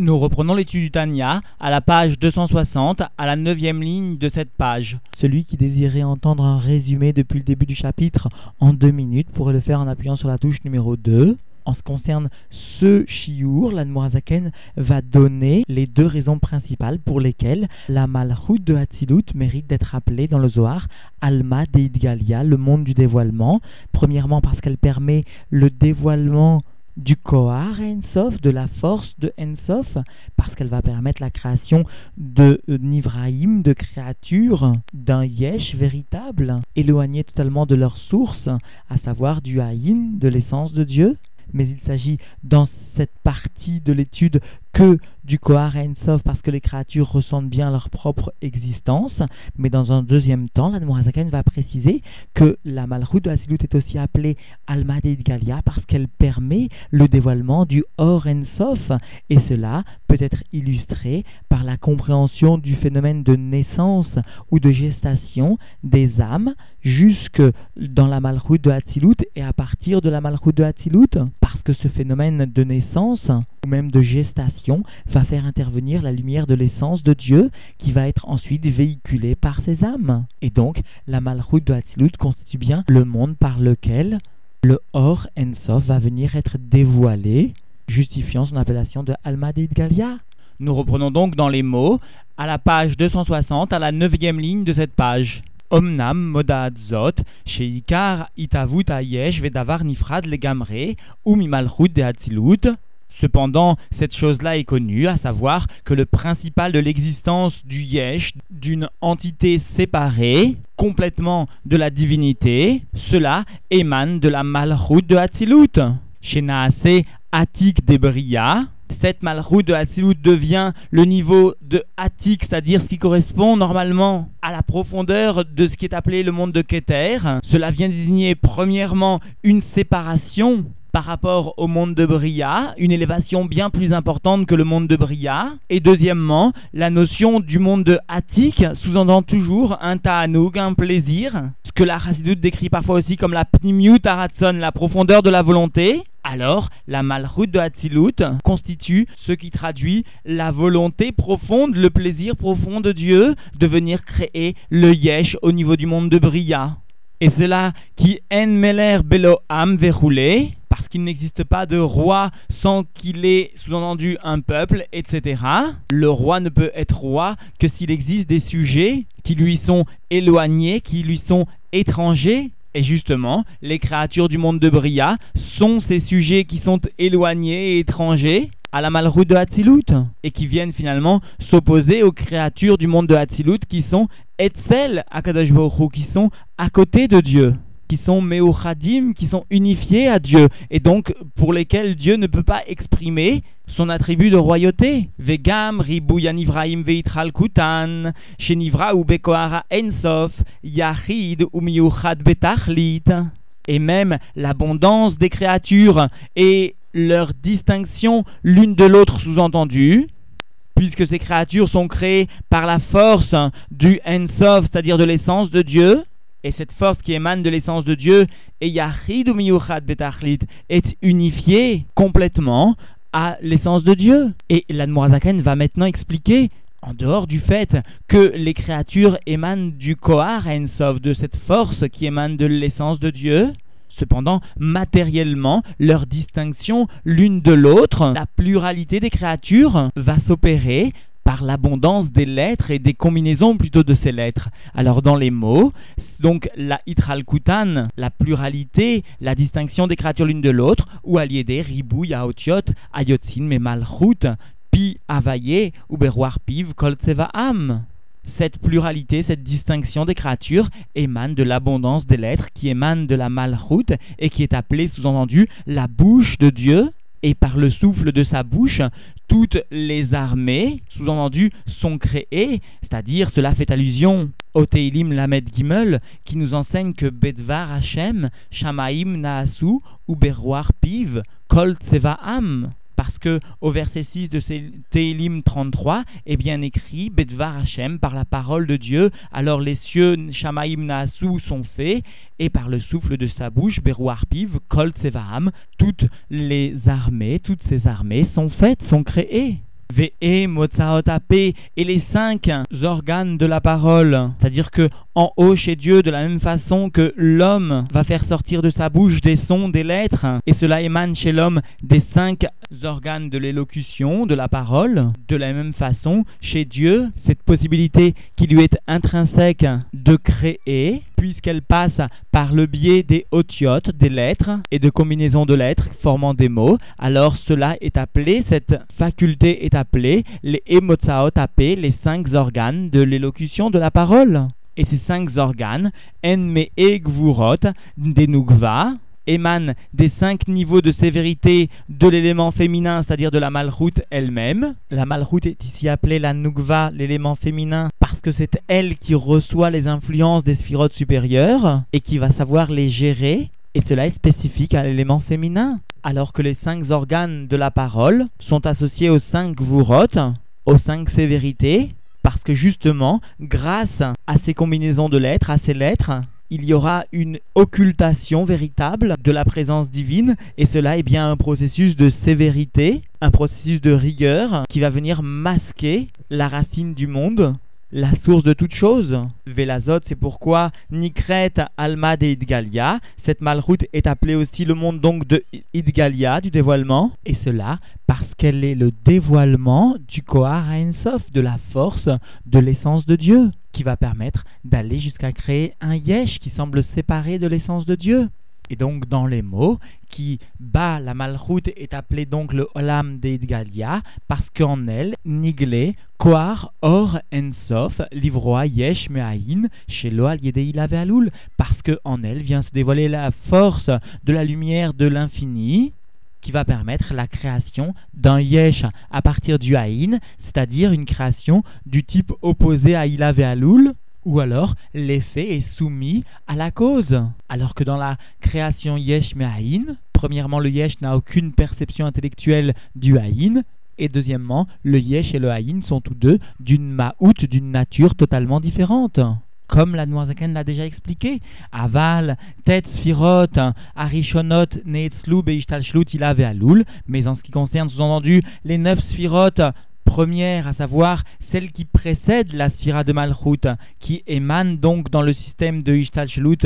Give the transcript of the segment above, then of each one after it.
Nous reprenons l'étude du Tanya à la page 260, à la neuvième ligne de cette page. Celui qui désirait entendre un résumé depuis le début du chapitre en deux minutes pourrait le faire en appuyant sur la touche numéro 2. En ce qui concerne ce chiour, l'Anmoazaken va donner les deux raisons principales pour lesquelles la malchut de Hatzilut mérite d'être appelée dans le Zohar Alma Deidgalia, le monde du dévoilement. Premièrement parce qu'elle permet le dévoilement du Kohar Ensof, de la force de Ensof, parce qu'elle va permettre la création de Nivraïm, de créatures, d'un Yesh véritable, éloigné totalement de leur source, à savoir du Haïn, de l'essence de Dieu. Mais il s'agit dans cette partie de l'étude que du Kohar Ensof parce que les créatures ressentent bien leur propre existence. Mais dans un deuxième temps, la Zaken va préciser que la Malchut de Hasilut est aussi appelée Alma de Galia parce qu'elle permet le dévoilement du Or Ensof. Et cela peut être illustré par la compréhension du phénomène de naissance ou de gestation des âmes jusque dans la Malchut de Hatzilut et à partir de la Malchut de Hatzilut, parce que ce phénomène de naissance ou même de gestation va faire intervenir la lumière de l'essence de Dieu qui va être ensuite véhiculée par ces âmes. Et donc, la Malchut de Hatzilut constitue bien le monde par lequel le Or Ensof va venir être dévoilé, justifiant son appellation de Alma Galia. Nous reprenons donc dans les mots à la page 260, à la neuvième ligne de cette page. Omnam modad zot, sheikar itavut ayesh vedavar nifrad legamre, ou mimalchut de Hatzilut, Cependant, cette chose-là est connue, à savoir que le principal de l'existence du Yesh, d'une entité séparée, complètement de la divinité, cela émane de la Malchut de Hatzilut. Chez Naase Atik Debria, cette Malchut de Hatzilut devient le niveau de Atik, c'est-à-dire ce qui correspond normalement à la profondeur de ce qui est appelé le monde de Keter. Cela vient désigner premièrement une séparation par rapport au monde de Bria, une élévation bien plus importante que le monde de Bria. Et deuxièmement, la notion du monde de Attic sous-entend toujours un ta'anoug, un plaisir, ce que la Chassidut décrit parfois aussi comme la pnimiut aratson, la profondeur de la volonté. Alors, la malchut de Hatzilut constitue ce qui traduit la volonté profonde, le plaisir profond de Dieu de venir créer le yesh au niveau du monde de Bria. Et c'est là qui en meler belo am verroulé, parce qu'il n'existe pas de roi sans qu'il ait sous-entendu un peuple, etc. Le roi ne peut être roi que s'il existe des sujets qui lui sont éloignés, qui lui sont étrangers. Et justement, les créatures du monde de Bria sont ces sujets qui sont éloignés et étrangers à la malroute de Hatzilut et qui viennent finalement s'opposer aux créatures du monde de Hatzilut qui sont Etzel Akadosh qui sont à côté de Dieu qui sont Meochadim, qui sont unifiés à Dieu, et donc pour lesquels Dieu ne peut pas exprimer son attribut de royauté. Vegam ribuyanivraim veitral kutan, shenivra ou bekoara ensof, yachid ou miuchad betachlit. Et même l'abondance des créatures et leur distinction l'une de l'autre sous-entendue, puisque ces créatures sont créées par la force du Ensof, c'est-à-dire de l'essence de Dieu, et cette force qui émane de l'essence de Dieu, et Betachlit, est unifiée complètement à l'essence de Dieu. Et l'Admorazaken va maintenant expliquer, en dehors du fait que les créatures émanent du Kohar Ensof, de cette force qui émane de l'essence de Dieu, Cependant, matériellement, leur distinction l'une de l'autre, la pluralité des créatures va s'opérer par l'abondance des lettres et des combinaisons plutôt de ces lettres. Alors dans les mots, donc la itralkutan, la pluralité, la distinction des créatures l'une de l'autre, ou aliédé, ribou, yaotiot, ayotsin, mais malchut, pi, avaye, ou beroir piv, am. Cette pluralité, cette distinction des créatures émane de l'abondance des lettres qui émane de la malchut et qui est appelée sous-entendu la bouche de Dieu et par le souffle de sa bouche, toutes les armées, sous-entendu, sont créées, c'est-à-dire cela fait allusion au Teilim Lamed Gimel, qui nous enseigne que Bedvar Hashem, Shamaim Naasu, ou Berroar Piv, Kol Tsevaam parce que au verset 6 de Teilim 33 est bien écrit Bedvar Hashem par la parole de Dieu, alors les cieux Shamaim Naasu sont faits et par le souffle de sa bouche Berouar Piv Kol Tsevaam toutes les armées, toutes ces armées sont faites, sont créées. Motsaotape et les cinq organes de la parole. C'est-à-dire que en haut chez Dieu, de la même façon que l'homme va faire sortir de sa bouche des sons, des lettres, et cela émane chez l'homme des cinq organes de l'élocution, de la parole, de la même façon, chez Dieu, cette possibilité qui lui est intrinsèque de créer, puisqu'elle passe par le biais des otiotes, des lettres, et de combinaisons de lettres formant des mots, alors cela est appelé, cette faculté est appelée les emotsaot les cinq organes de l'élocution de la parole. Et ces cinq organes, enme egvurot, des nugva, émanent des cinq niveaux de sévérité de l'élément féminin, c'est-à-dire de la malroute elle-même. La malroute est ici appelée la nugva, l'élément féminin, que c'est elle qui reçoit les influences des sphirotes supérieures et qui va savoir les gérer. Et cela est spécifique à l'élément féminin, alors que les cinq organes de la parole sont associés aux cinq vurot, aux cinq sévérités, parce que justement, grâce à ces combinaisons de lettres, à ces lettres, il y aura une occultation véritable de la présence divine, et cela est bien un processus de sévérité, un processus de rigueur qui va venir masquer la racine du monde, la source de toute chose. Vélazot, c'est pourquoi Nikret Alma de Idgalia, cette malroute est appelée aussi le monde donc de Idgalia, du dévoilement, et cela parce qu'elle est le dévoilement du Kohar Ensof, de la force, de l'essence de Dieu qui va permettre d'aller jusqu'à créer un yesh qui semble séparé de l'essence de Dieu. Et donc dans les mots, qui bat la malroute est appelé donc le olam d'Edgalia, parce qu'en elle, niglé, koar, or, ensof, livroa, yesh, me'ahin, shelo al alul, parce qu'en elle vient se dévoiler la force de la lumière de l'infini, qui va permettre la création d'un yesh à partir du haïn, c'est-à-dire une création du type opposé à ila ve'alul, ou alors l'effet est soumis à la cause. Alors que dans la création yesh me'ahin, premièrement le yesh n'a aucune perception intellectuelle du haïn, et deuxièmement, le yesh et le haïn sont tous deux d'une ma'out, d'une nature totalement différente comme la Noirzaken l'a déjà expliqué. Aval, tête, sphirot, arishonot, neetzlou, beishtalshlut, il avait aloul. Mais en ce qui concerne, sous-entendu, les neuf premières, à savoir celles qui précèdent la sphira de Malchut, qui émanent donc dans le système de Ishtalshlut,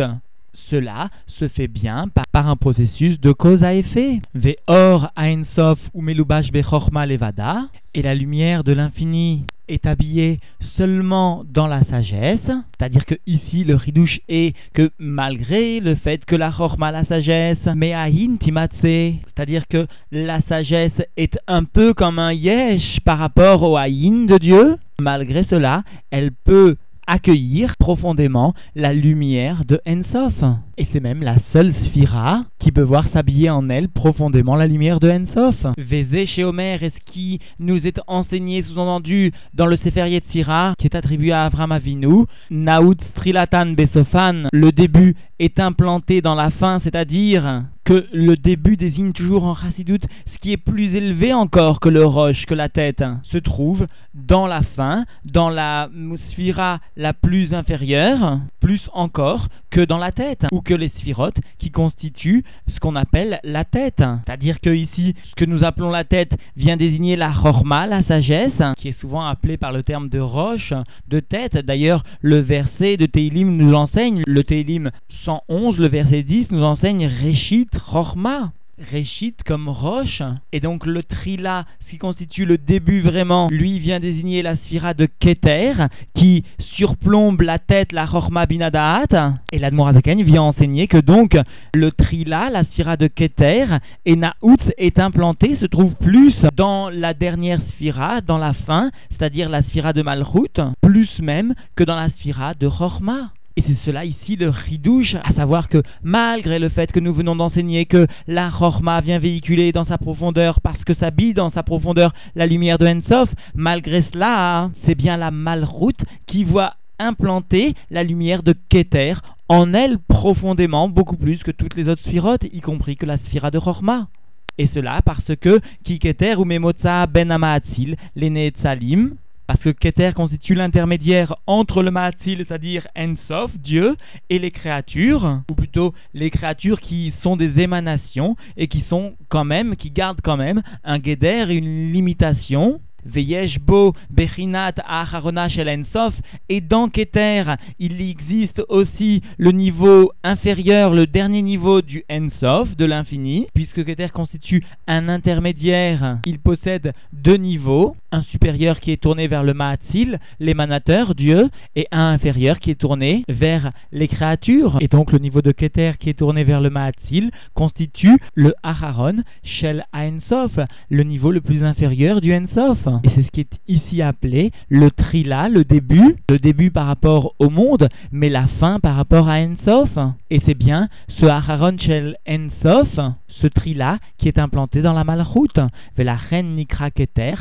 cela se fait bien par, un processus de cause à effet. Ve'or sof ou bechorma levada, et la lumière de l'infini est habillée seulement dans la sagesse, c'est-à-dire que ici le ridouche est que malgré le fait que la chorma, la sagesse, mais ahin timatse, c'est-à-dire que la sagesse est un peu comme un yesh par rapport au ahin de Dieu, malgré cela, elle peut accueillir profondément la lumière de Ensof. Et c'est même la seule Sphira qui peut voir s'habiller en elle profondément la lumière de Ensof. Vézé chez Homer est ce qui nous est enseigné sous-entendu dans le Sefer Yetzira qui est attribué à Avram Avinu. Naout Strilatan Besofan, le début est implanté dans la fin, c'est-à-dire que le début désigne toujours en Chassidut ce qui est plus élevé encore que le roche, que la tête, se trouve dans la fin, dans la sphira la plus inférieure, plus encore que dans la tête, ou que les sphirotes qui constituent ce qu'on appelle la tête. C'est-à-dire que ici, ce que nous appelons la tête vient désigner la chorma, la sagesse, qui est souvent appelée par le terme de roche, de tête. D'ailleurs, le verset de Teilim nous enseigne, le Teilim 111, le verset 10 nous enseigne Reshit Chorma. Réchit comme roche. Et donc le trila, ce qui constitue le début vraiment, lui vient désigner la sphira de Keter, qui surplombe la tête, la Chorma Binadaat. Et l'Admorazaken vient enseigner que donc le trila, la sphira de Keter, et Naout est implanté, se trouve plus dans la dernière sphira, dans la fin, c'est-à-dire la sphira de Malchut, plus même que dans la sphira de Chorma. Et c'est cela ici le ridouche, à savoir que malgré le fait que nous venons d'enseigner que la Chorma vient véhiculer dans sa profondeur, parce que s'habille dans sa profondeur la lumière de Ensof, malgré cela, c'est bien la Malroute qui voit implanter la lumière de Keter en elle profondément, beaucoup plus que toutes les autres sphirotes, y compris que la sphira de Chorma. Et cela parce que Kiketer ou Memotza ben Amaatzil, les Salim, parce que Keter constitue l'intermédiaire entre le Ma'atzil, c'est-à-dire Ensof, Dieu, et les créatures, ou plutôt les créatures qui sont des émanations et qui sont quand même, qui gardent quand même un Geder une limitation. Veyeshbo Bechinat Acharona Shel Ensof, et dans Keter, il existe aussi le niveau inférieur, le dernier niveau du Ensof, de l'infini, puisque Keter constitue un intermédiaire, il possède deux niveaux, un supérieur qui est tourné vers le Ma'atzil, l'émanateur, Dieu, et un inférieur qui est tourné vers les créatures. Et donc le niveau de Keter qui est tourné vers le Ma'atzil constitue le Aharon Shel Ensof, le niveau le plus inférieur du Ensof. Et c'est ce qui est ici appelé le Trila, le début, le début par rapport au monde, mais la fin par rapport à Ensof. Et c'est bien ce Aharon Shel Ensof ce tri-là qui est implanté dans la Malchut. La reine Nikra Keter,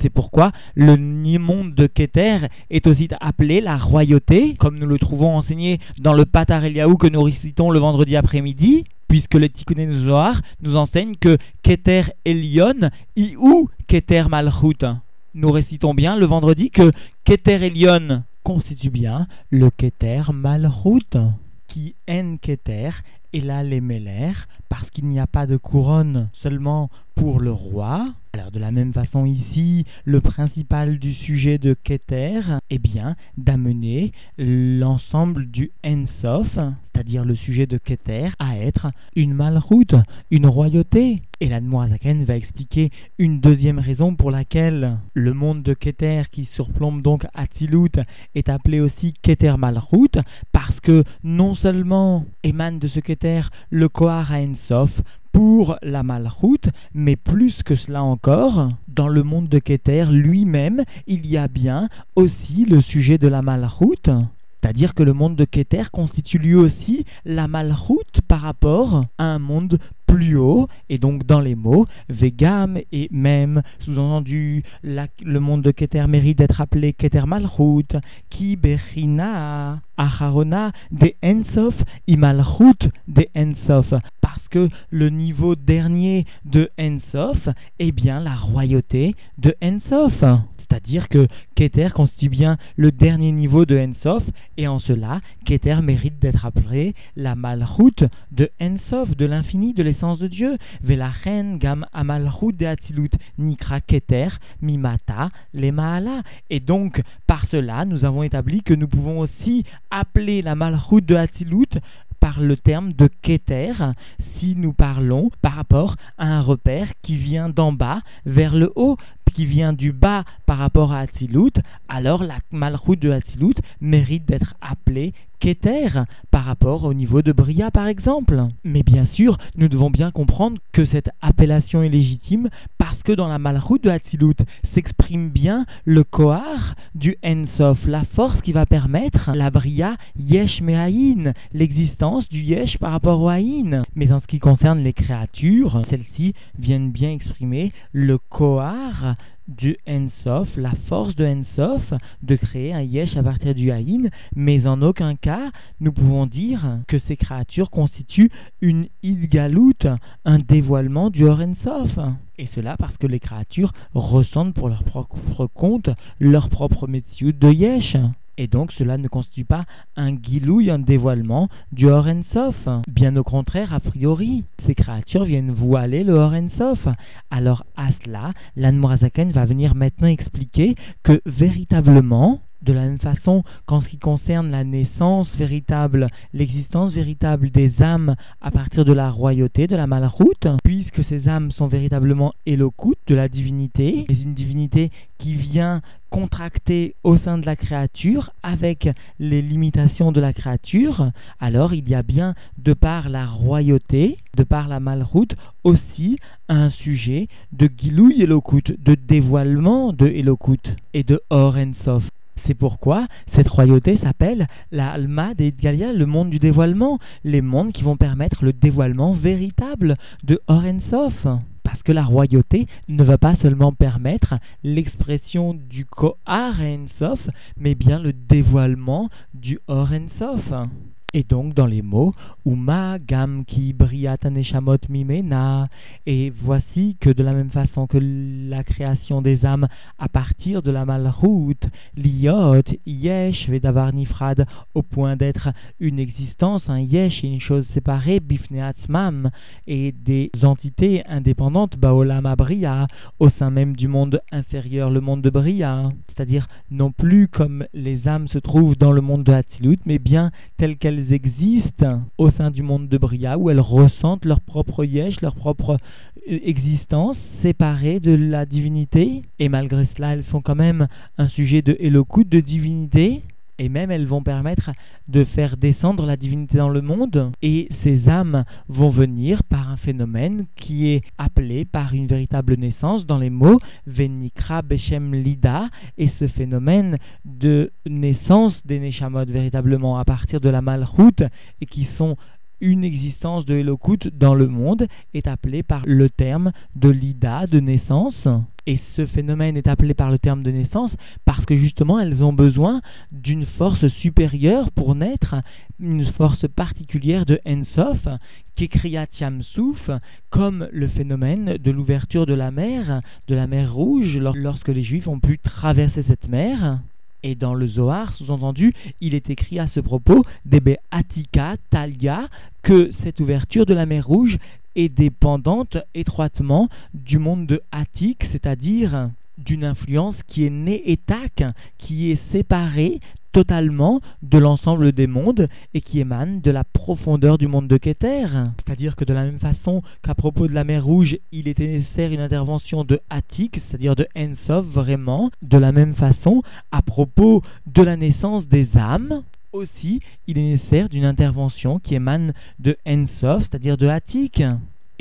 c'est pourquoi le monde de Keter est aussi appelé la royauté, comme nous le trouvons enseigné dans le Patar Eliaou que nous récitons le vendredi après-midi, puisque le Tikkun Zohar nous enseigne que Keter Elion, ou Keter Malchut. Nous récitons bien le vendredi que Keter Elion constitue bien le Keter Malchut, qui en Keter et là les parce qu'il n'y a pas de couronne seulement pour le roi. Alors de la même façon ici, le principal du sujet de Keter est bien d'amener l'ensemble du Ensof, c'est-à-dire le sujet de Keter, à être une malroute, une royauté. Et l'Admoazaken va expliquer une deuxième raison pour laquelle le monde de Keter qui surplombe donc Atzilut est appelé aussi Keter Malrout, parce que non seulement émane de ce Keter le Kohar Ensof, pour la malroute, mais plus que cela encore, dans le monde de Keter lui-même, il y a bien aussi le sujet de la malroute. C'est-à-dire que le monde de Keter constitue lui aussi la malroute par rapport à un monde plus haut, et donc dans les mots, Vegam et même, sous-entendu, le monde de Keter mérite d'être appelé Keter Malchut, qui Berina, Acharona, de Ensof, Imalchut de Ensof, parce que le niveau dernier de Ensof est bien la royauté de Ensof. C'est-à-dire que Keter constitue bien le dernier niveau de Ensof, et en cela, Keter mérite d'être appelé la malchut de Ensof, de l'infini, de l'essence de Dieu. Velachen gam de Atilut nikra Keter mimata le maala. Et donc, par cela, nous avons établi que nous pouvons aussi appeler la malchut de Atilut par le terme de Keter si nous parlons par rapport à un repère qui vient d'en bas vers le haut, qui vient du bas par rapport à Atzilut, alors la malchut de Atzilut mérite d'être appelée Par rapport au niveau de Bria par exemple. Mais bien sûr, nous devons bien comprendre que cette appellation est légitime parce que dans la Malchut de Hatzilut s'exprime bien le Kohar du Ensof, la force qui va permettre la Bria Yesh Mehaïn, l'existence du Yesh par rapport au Haïn. Mais en ce qui concerne les créatures, celles-ci viennent bien exprimer le Kohar du Ensof, la force de Ensof de créer un Yesh à partir du Haïn, mais en aucun cas nous pouvons dire que ces créatures constituent une Idgalout, un dévoilement du Or Ensof. Et cela parce que les créatures ressentent pour leur propre compte leur propre métier de Yesh. Et donc cela ne constitue pas un guilouille, un dévoilement du Sof. Bien au contraire, a priori, ces créatures viennent voiler le Sof. Alors à cela, l'Anmorazaken va venir maintenant expliquer que véritablement, de la même façon qu'en ce qui concerne la naissance véritable, l'existence véritable des âmes à partir de la royauté, de la malroute, puisque ces âmes sont véritablement éloquentes de la divinité, et une divinité qui vient contracter au sein de la créature avec les limitations de la créature, alors il y a bien, de par la royauté, de par la malroute, aussi un sujet de Gilouy Elokut, de dévoilement de Elokut et de Or Ensof. C'est pourquoi cette royauté s'appelle la Alma des Galia, le monde du dévoilement, les mondes qui vont permettre le dévoilement véritable de Sof. Parce que la royauté ne va pas seulement permettre l'expression du Kohar Sof, mais bien le dévoilement du Sof. Et donc dans les mots Uma gam ki neshamot mimena et voici que de la même façon que la création des âmes à partir de la malroute liot yesh vedavar nifrad au point d'être une existence un yesh une chose séparée bifneatzmam et des entités indépendantes baolam abria au sein même du monde inférieur le monde de bria. C'est-à-dire non plus comme les âmes se trouvent dans le monde de Hatzilut mais bien telles qu'elles existent au sein du monde de Bria, où elles ressentent leur propre yesh, leur propre euh, existence séparée de la divinité. Et malgré cela, elles sont quand même un sujet de Elokut, de divinité et même elles vont permettre de faire descendre la divinité dans le monde, et ces âmes vont venir par un phénomène qui est appelé par une véritable naissance dans les mots Venikra Beshem Lida, et ce phénomène de naissance des Neshamot véritablement à partir de la Malchut, et qui sont une existence de Elokut dans le monde est appelé par le terme de l'ida, de naissance. Et ce phénomène est appelé par le terme de naissance parce que justement elles ont besoin d'une force supérieure pour naître, une force particulière de Ensof, Kriyat Yamsouf, comme le phénomène de l'ouverture de la mer, de la mer Rouge, lorsque les Juifs ont pu traverser cette mer. Et dans le Zohar, sous-entendu, il est écrit à ce propos, Debe Atika, Talia, que cette ouverture de la mer Rouge est dépendante étroitement du monde de Atik, c'est-à-dire d'une influence qui est née et qui est séparée totalement de l'ensemble des mondes et qui émane de la profondeur du monde de Keter. C'est-à-dire que de la même façon qu'à propos de la mer Rouge, il était nécessaire une intervention de Attic, c'est-à-dire de Ensov vraiment, de la même façon, à propos de la naissance des âmes, aussi, il est nécessaire d'une intervention qui émane de Ensov, c'est-à-dire de Attic.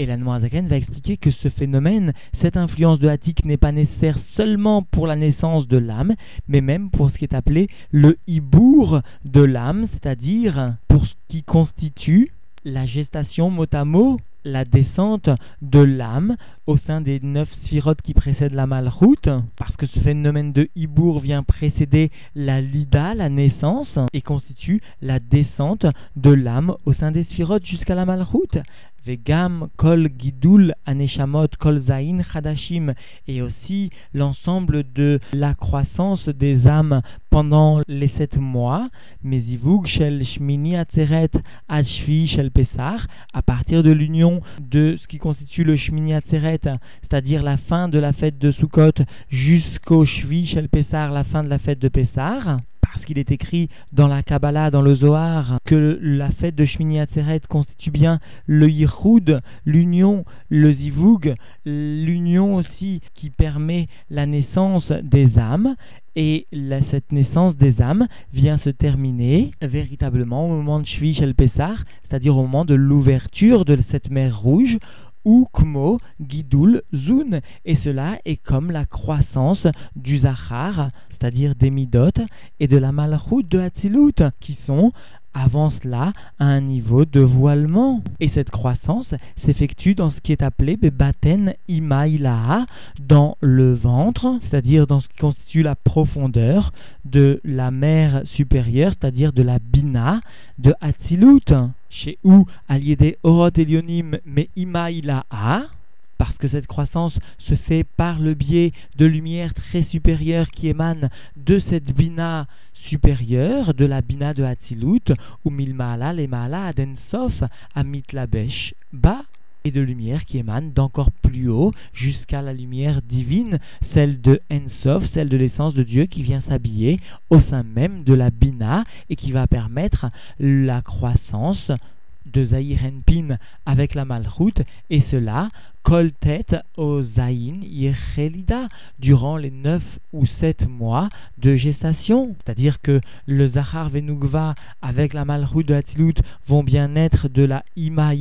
Et la Noirzaken va expliquer que ce phénomène, cette influence de Hatik n'est pas nécessaire seulement pour la naissance de l'âme, mais même pour ce qui est appelé le hibour de l'âme, c'est-à-dire pour ce qui constitue la gestation mot à mot, la descente de l'âme au sein des neuf sphirotes qui précèdent la malroute, parce que ce phénomène de hibour vient précéder la lida, la naissance, et constitue la descente de l'âme au sein des sphirotes jusqu'à la malroute. Vegam kol gidul aneshamot kol zain chadashim et aussi l'ensemble de la croissance des âmes pendant les sept mois, mezivug shel shmini atzeret ashvi shel pesach, à partir de l'union de ce qui constitue le shmini atzeret, c'est-à-dire la fin de la fête de Sukkot jusqu'au shvi shel pesach, la fin de la fête de parce qu'il est écrit dans la Kabbalah, dans le Zohar, que la fête de Shmini Atzeret constitue bien le Yichud, l'union, le Zivug, l'union aussi qui permet la naissance des âmes, et cette naissance des âmes vient se terminer véritablement au moment de Shvi Shel Pessah, c'est-à-dire au moment de l'ouverture de cette mer rouge, ou kmo gidul zun, et cela est comme la croissance du zachar, c'est-à-dire des midot, et de la malchut de Hatzilut, qui sont avant cela à un niveau de voilement. Et cette croissance s'effectue dans ce qui est appelé Bebaten Imailaha, dans le ventre, c'est-à-dire dans ce qui constitue la profondeur de la mer supérieure, c'est-à-dire de la Bina de Hatzilut, chez où des Orot Elionim mais Imailaha, parce que cette croissance se fait par le biais de lumière très supérieure qui émane de cette bina supérieure, de la bina de Hatzilut, ou milmaala le maala adensof amit labesh bas, et de lumière qui émane d'encore plus haut jusqu'à la lumière divine, celle de Ensof, celle de l'essence de Dieu qui vient s'habiller au sein même de la Bina et qui va permettre la croissance de Zahir Pin avec la Malchut, et cela kol tête au Zayin Yechelida durant les neuf ou sept mois de gestation. C'est-à-dire que le Zahar Venugva avec la Malchut de Hatilut vont bien naître de la Ima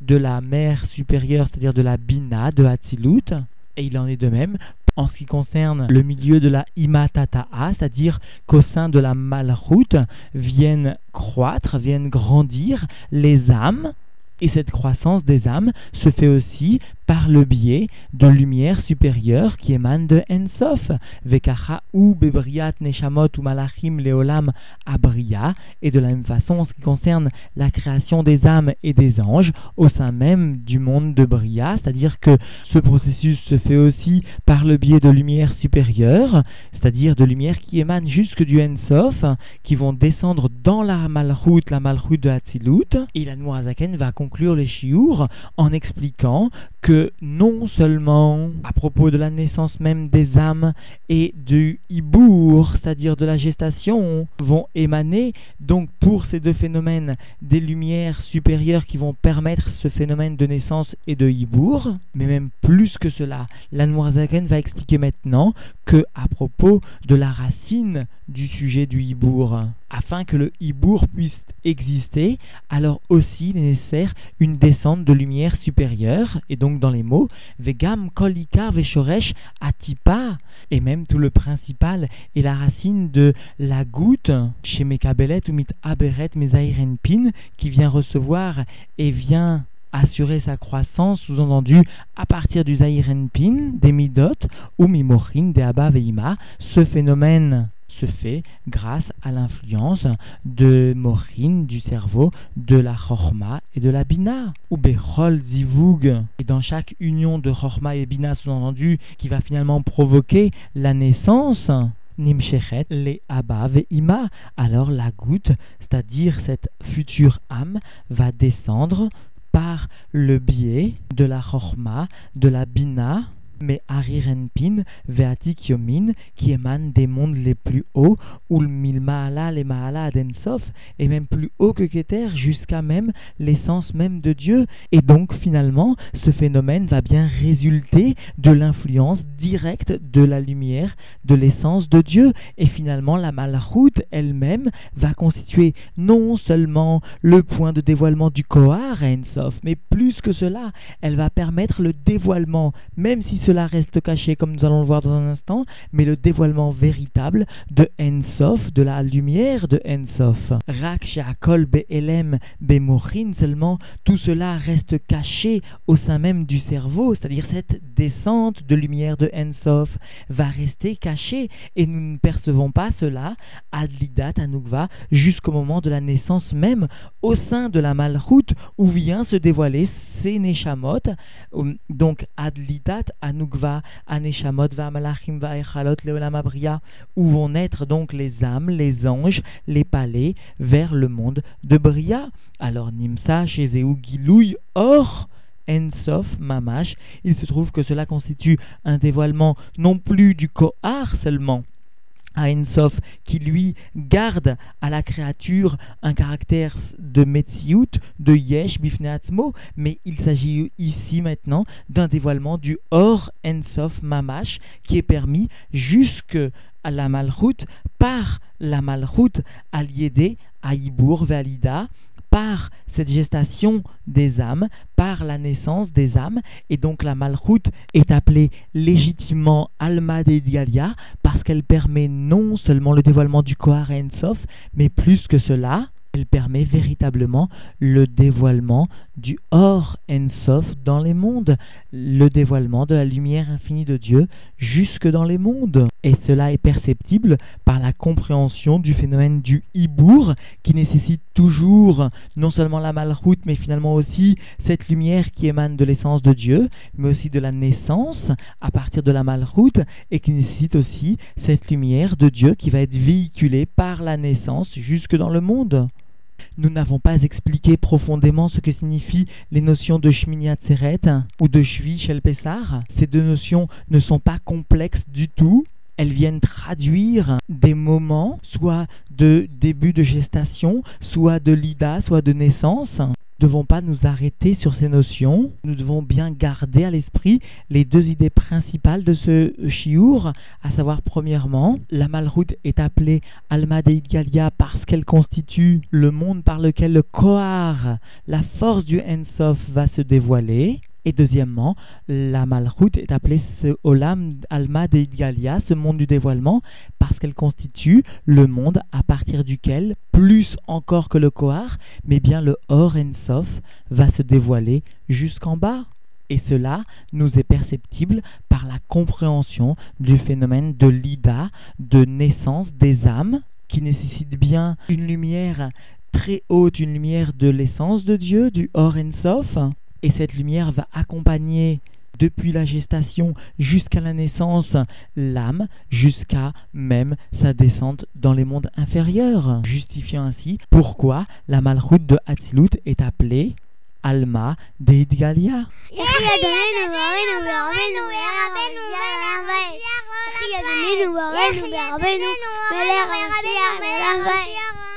de la mère supérieure, c'est-à-dire de la Bina de Hatilut. Et il en est de même en ce qui concerne le milieu de la imatata'a, c'est-à-dire qu'au sein de la malchut viennent croître, viennent grandir les âmes Et cette croissance des âmes se fait aussi par le biais de lumière supérieure qui émane de Ensof, Vekacha ou Bebriat Neshamot ou Malachim Leolam Abria, et de la même façon en ce qui concerne la création des âmes et des anges au sein même du monde de Bria, c'est-à-dire que ce processus se fait aussi par le biais de lumière supérieure, c'est-à-dire de lumière qui émane jusque du Ensof, qui vont descendre dans la Malchut, la Malchut de Hatzilut, et la Noirazaken va conclure les chiours en expliquant que non seulement à propos de la naissance même des âmes et du hibour, c'est-à-dire de la gestation, vont émaner donc pour ces deux phénomènes des lumières supérieures qui vont permettre ce phénomène de naissance et de hibour, mais même plus que cela, l'Anmoazaken va expliquer maintenant que à propos de la racine du sujet du hibour, afin que le hibour puisse exister, alors aussi nécessaire une descente de lumière supérieure, et donc dans les mots, vegam kolika veshoresh atipa, et même tout le principal et la racine de la goutte, chez Mekabelet ou mit aberet pin, qui vient recevoir et vient assurer sa croissance, sous-entendu à partir du Pin, des Midot, ou Mimochin, des Abba Veima, ce phénomène se fait grâce à l'influence de Morin, du cerveau, de la Chorma et de la Bina. Ou Bechol et dans chaque union de Chorma et Bina, sous-entendu, qui va finalement provoquer la naissance, Nimshechet, les Abba Ima, alors la goutte, c'est-à-dire cette future âme, va descendre par le biais de la Chorma, de la Bina, mais Arirenpin, Veatik Yomin, qui émane des mondes les plus hauts, ou le Milmaala, les Maala Adensof, et même plus haut que Keter, jusqu'à même l'essence même de Dieu. Et donc, finalement, ce phénomène va bien résulter de l'influence directe de la lumière, de l'essence de Dieu. Et finalement, la Malchut elle-même va constituer non seulement le point de dévoilement du Kohar Ensof, mais plus que cela, elle va permettre le dévoilement, même si ce cela reste caché comme nous allons le voir dans un instant, mais le dévoilement véritable de Ensof, de la lumière de Ensof. Rak Sheakol Be'elem Be'morin, seulement tout cela reste caché au sein même du cerveau, c'est-à-dire cette descente de lumière de Ensof va rester cachée et nous ne percevons pas cela Adlidat Anukva jusqu'au moment de la naissance même au sein de la Malchut où vient se dévoiler ces Neshamot, donc Adlidat Anukva Où vont naître donc les âmes, les anges, les palais, vers le monde de Bria. Alors Nimsa, chez Gilouy, or, Ensof, Mamash, il se trouve que cela constitue un dévoilement non plus du Kohar seulement, à Ensof, qui lui garde à la créature un caractère de Metsiout, de Yesh, Bifneatzmo, mais il s'agit ici maintenant d'un dévoilement du Or Ensof Mamash qui est permis jusque à la Malchut par la Malchut à à Ibour, Valida, par cette gestation des âmes, par la naissance des âmes, et donc la malchoute est appelée légitimement Alma de Dialia, parce qu'elle permet non seulement le dévoilement du Kohar Ensof, mais plus que cela, elle permet véritablement le dévoilement du Or Ensof dans les mondes, le dévoilement de la lumière infinie de Dieu jusque dans les mondes. Et cela est perceptible par la compréhension du phénomène du Hibour, qui nécessite toujours non seulement la malchoute, mais finalement aussi cette lumière qui émane de l'essence de Dieu, mais aussi de la naissance à partir de la malchoute, et qui nécessite aussi cette lumière de Dieu qui va être véhiculée par la naissance jusque dans le monde nous n'avons pas expliqué profondément ce que signifient les notions de Shmini Atzeret ou de Shvi. Ces deux notions ne sont pas complexes du tout. Elles viennent traduire des moments, soit de début de gestation, soit de lida, soit de naissance devons pas nous arrêter sur ces notions. Nous devons bien garder à l'esprit les deux idées principales de ce chiour, à savoir premièrement, la malroute est appelée Alma de Galia parce qu'elle constitue le monde par lequel le Kohar, la force du Ensof, va se dévoiler. Et deuxièmement, la Malchut est appelée ce Olam Alma de Galia, ce monde du dévoilement, parce qu'elle constitue le monde à partir duquel, plus encore que le Kohar, mais bien le Or Ensof va se dévoiler jusqu'en bas. Et cela nous est perceptible par la compréhension du phénomène de l'ida, de naissance des âmes, qui nécessite bien une lumière très haute, une lumière de l'essence de Dieu, du Or Ensof. Et cette lumière va accompagner depuis la gestation jusqu'à la naissance l'âme, jusqu'à même sa descente dans les mondes inférieurs, justifiant ainsi pourquoi la malroute de Hatzilut est appelée Alma Deidgalia. Galia.